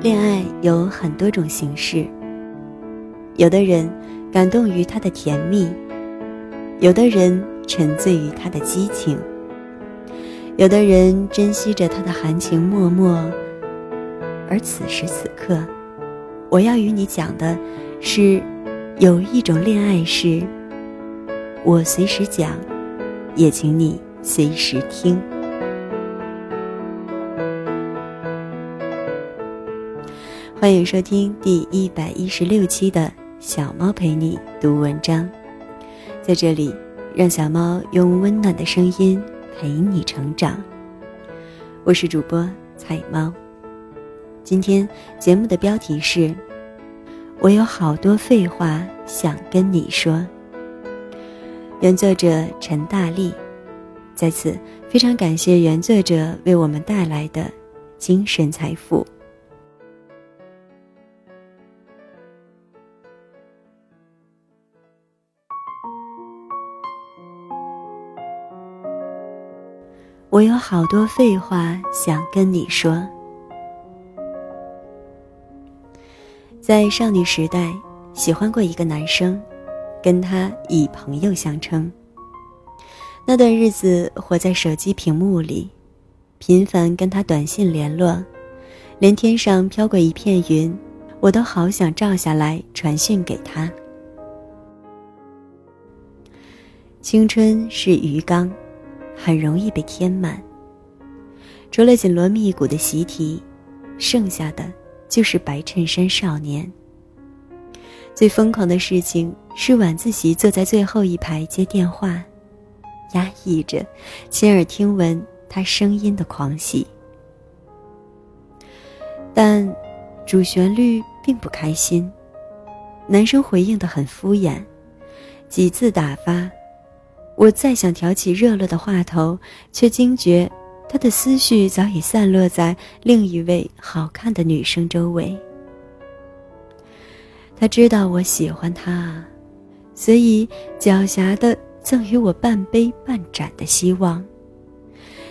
恋爱有很多种形式。有的人感动于他的甜蜜，有的人沉醉于他的激情，有的人珍惜着他的含情脉脉。而此时此刻，我要与你讲的是，有一种恋爱是，我随时讲，也请你随时听。欢迎收听第一百一十六期的小猫陪你读文章，在这里，让小猫用温暖的声音陪你成长。我是主播彩猫。今天节目的标题是：我有好多废话想跟你说。原作者陈大力，在此非常感谢原作者为我们带来的精神财富。我有好多废话想跟你说。在少女时代，喜欢过一个男生，跟他以朋友相称。那段日子，活在手机屏幕里，频繁跟他短信联络，连天上飘过一片云，我都好想照下来传讯给他。青春是鱼缸。很容易被填满。除了紧锣密鼓的习题，剩下的就是白衬衫少年。最疯狂的事情是晚自习坐在最后一排接电话，压抑着，亲耳听闻他声音的狂喜。但主旋律并不开心，男生回应的很敷衍，几字打发。我再想挑起热络的话头，却惊觉他的思绪早已散落在另一位好看的女生周围。他知道我喜欢他，所以狡黠的赠予我半杯半盏的希望。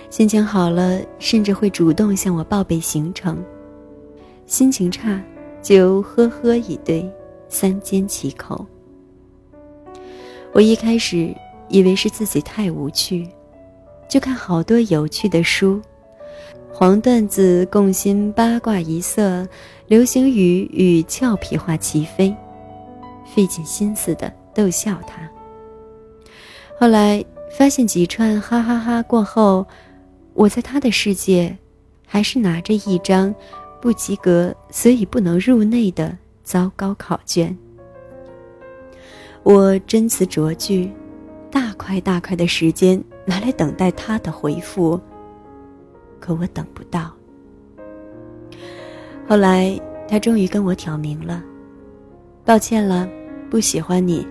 心情好了，甚至会主动向我报备行程；心情差，就呵呵以对，三缄其口。我一开始。以为是自己太无趣，就看好多有趣的书，黄段子、共心、八卦一色，流行语与俏皮话齐飞，费尽心思的逗笑他。后来发现几串哈哈哈过后，我在他的世界，还是拿着一张不及格所以不能入内的糟糕考卷。我真词酌句。大块大块的时间拿来等待他的回复，可我等不到。后来他终于跟我挑明了：“抱歉了，不喜欢你。”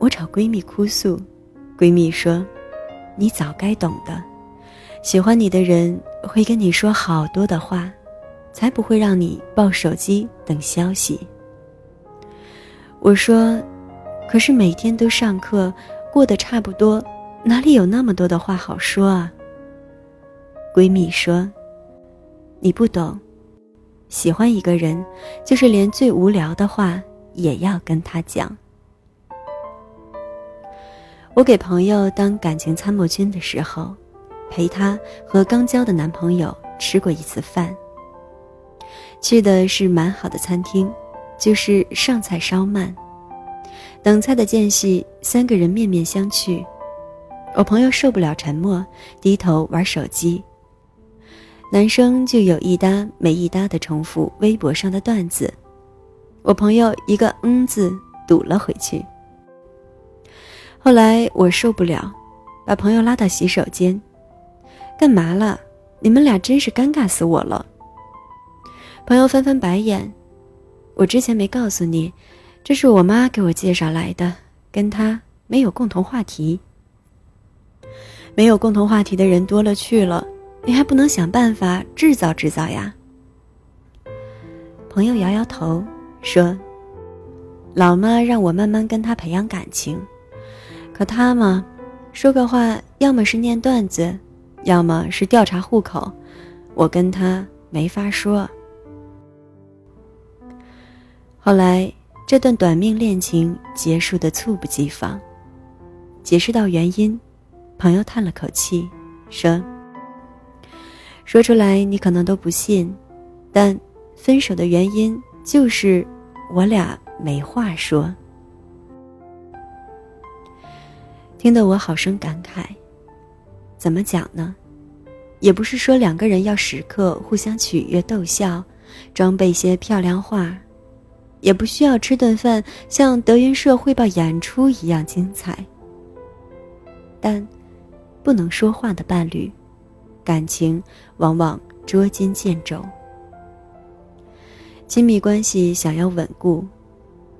我找闺蜜哭诉，闺蜜说：“你早该懂的，喜欢你的人会跟你说好多的话，才不会让你抱手机等消息。”我说。可是每天都上课，过得差不多，哪里有那么多的话好说啊？闺蜜说：“你不懂，喜欢一个人，就是连最无聊的话也要跟他讲。”我给朋友当感情参谋军的时候，陪她和刚交的男朋友吃过一次饭。去的是蛮好的餐厅，就是上菜稍慢。等菜的间隙，三个人面面相觑。我朋友受不了沉默，低头玩手机。男生就有一搭没一搭的重复微博上的段子。我朋友一个“嗯”字堵了回去。后来我受不了，把朋友拉到洗手间：“干嘛了？你们俩真是尴尬死我了。”朋友翻翻白眼：“我之前没告诉你。”这是我妈给我介绍来的，跟他没有共同话题。没有共同话题的人多了去了，你还不能想办法制造制造呀？朋友摇摇头说：“老妈让我慢慢跟他培养感情，可他嘛，说个话要么是念段子，要么是调查户口，我跟他没法说，后来，这段短命恋情结束的猝不及防。解释到原因，朋友叹了口气，说：“说出来你可能都不信，但分手的原因就是我俩没话说。”听得我好生感慨。怎么讲呢？也不是说两个人要时刻互相取悦逗笑，装备些漂亮话，也不需要吃顿饭像德云社汇报演出一样精彩。但，不能说话的伴侣，感情往往捉襟见肘。亲密关系想要稳固，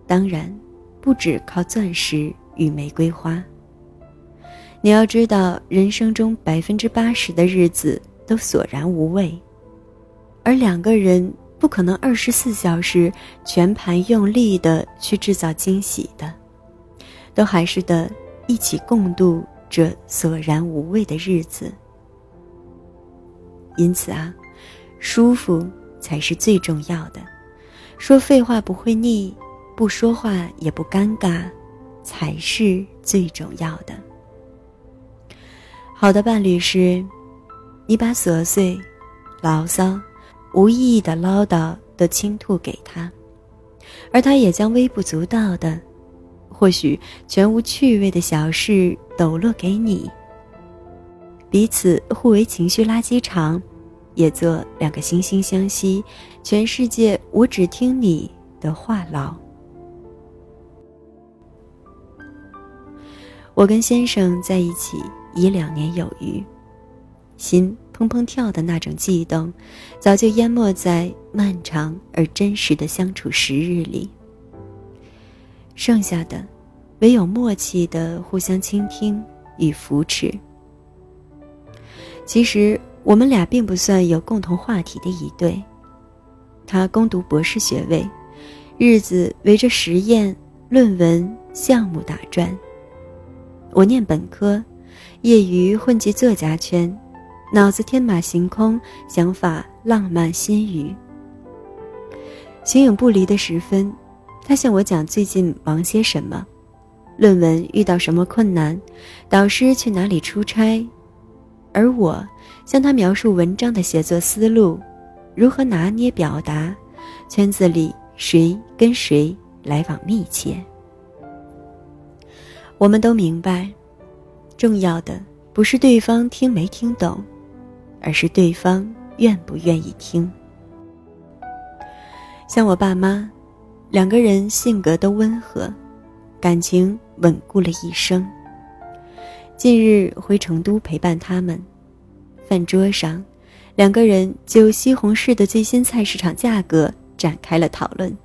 当然，不只靠钻石与玫瑰花。你要知道，人生中百分之八十的日子都索然无味，而两个人不可能二十四小时全盘用力的去制造惊喜的，都还是得一起共度这索然无味的日子。因此啊，舒服才是最重要的，说废话不会腻，不说话也不尴尬，才是最重要的。好的伴侣是，你把琐碎、牢骚、无意义的唠叨都倾吐给他，而他也将微不足道的、或许全无趣味的小事抖落给你。彼此互为情绪垃圾场，也做两个惺惺相惜、全世界我只听你的话痨。我跟先生在一起。已两年有余，心砰砰跳的那种悸动，早就淹没在漫长而真实的相处时日里。剩下的，唯有默契的互相倾听与扶持。其实我们俩并不算有共同话题的一对。他攻读博士学位，日子围着实验、论文、项目打转。我念本科。业余混迹作家圈，脑子天马行空，想法浪漫新余。形影不离的时分，他向我讲最近忙些什么，论文遇到什么困难，导师去哪里出差，而我向他描述文章的写作思路，如何拿捏表达，圈子里谁跟谁来往密切。我们都明白。重要的不是对方听没听懂，而是对方愿不愿意听。像我爸妈，两个人性格都温和，感情稳固了一生。近日回成都陪伴他们，饭桌上，两个人就西红柿的最新菜市场价格展开了讨论。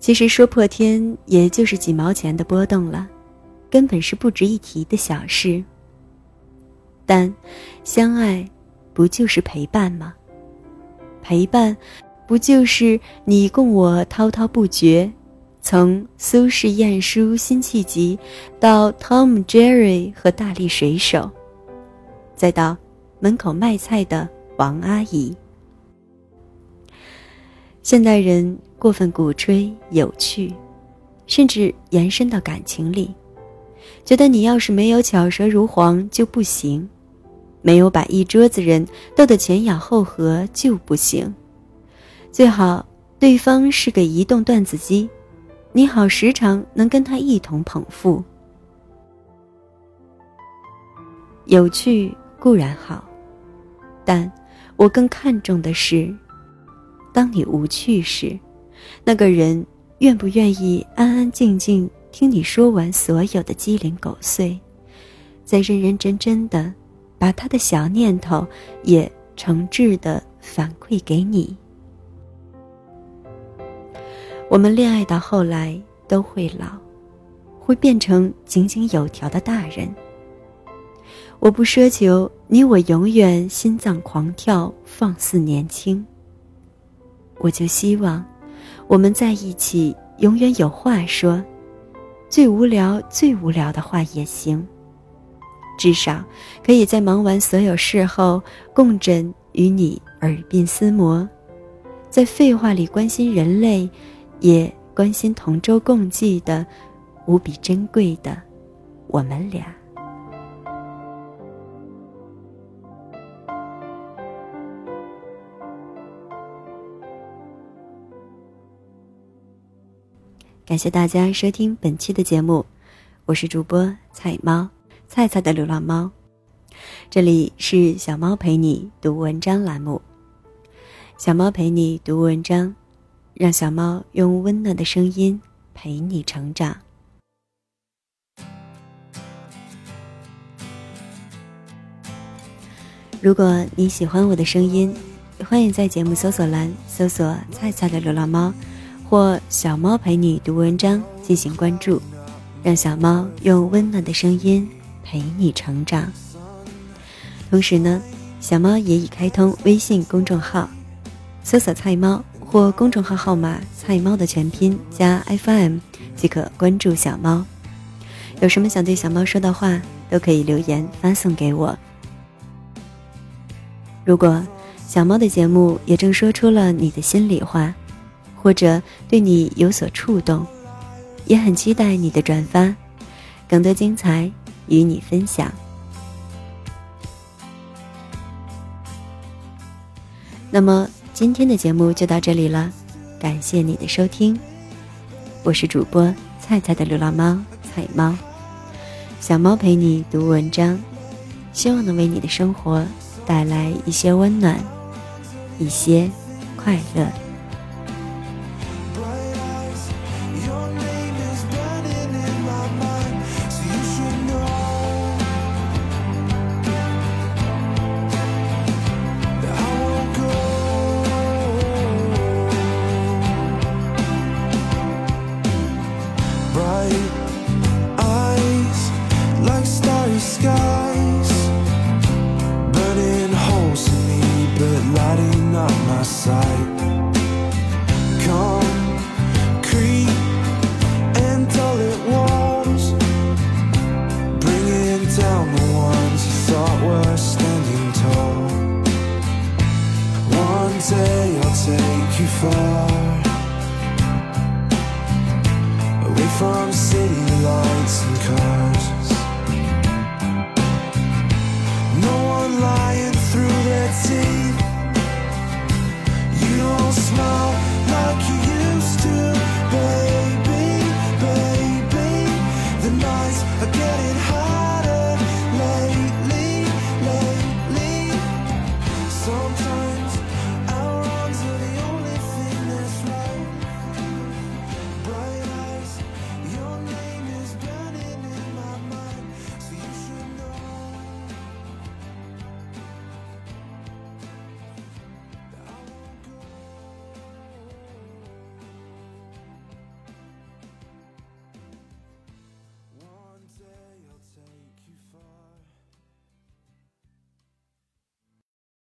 其实说破天，也就是几毛钱的波动了。根本是不值一提的小事。但，相爱，不就是陪伴吗？陪伴，不就是你供我滔滔不绝，从苏轼晏殊辛弃疾，到 Tom Jerry 和大力水手，再到门口卖菜的王阿姨。现代人过分鼓吹有趣，甚至延伸到感情里。觉得你要是没有巧舌如簧就不行，没有把一桌子人逗得前仰后合就不行，最好对方是个移动段子机，你好时常能跟他一同捧腹。有趣固然好，但我更看重的是，当你无趣时，那个人愿不愿意安安静静。听你说完所有的鸡零狗碎，再认认真真的把他的小念头也诚挚的反馈给你。我们恋爱到后来都会老，会变成井井有条的大人。我不奢求你我永远心脏狂跳，放肆年轻。我就希望我们在一起永远有话说。最无聊、最无聊的话也行，至少可以在忙完所有事后，共枕与你耳鬓厮磨，在废话里关心人类，也关心同舟共济的无比珍贵的我们俩。感谢大家收听本期的节目，我是主播菜猫，菜菜的流浪猫。这里是小猫陪你读文章栏目，小猫陪你读文章，让小猫用温暖的声音陪你成长。如果你喜欢我的声音，欢迎在节目搜索栏搜索“菜菜的流浪猫”。或小猫陪你读文章进行关注，让小猫用温暖的声音陪你成长。同时呢，小猫也已开通微信公众号，搜索“菜猫”或公众号号码“菜猫”的全拼加 FM 即可关注小猫。有什么想对小猫说的话，都可以留言发送给我。如果小猫的节目也正说出了你的心里话。或者对你有所触动，也很期待你的转发，更多精彩与你分享。那么今天的节目就到这里了，感谢你的收听，我是主播菜菜的流浪猫菜猫，小猫陪你读文章，希望能为你的生活带来一些温暖，一些快乐。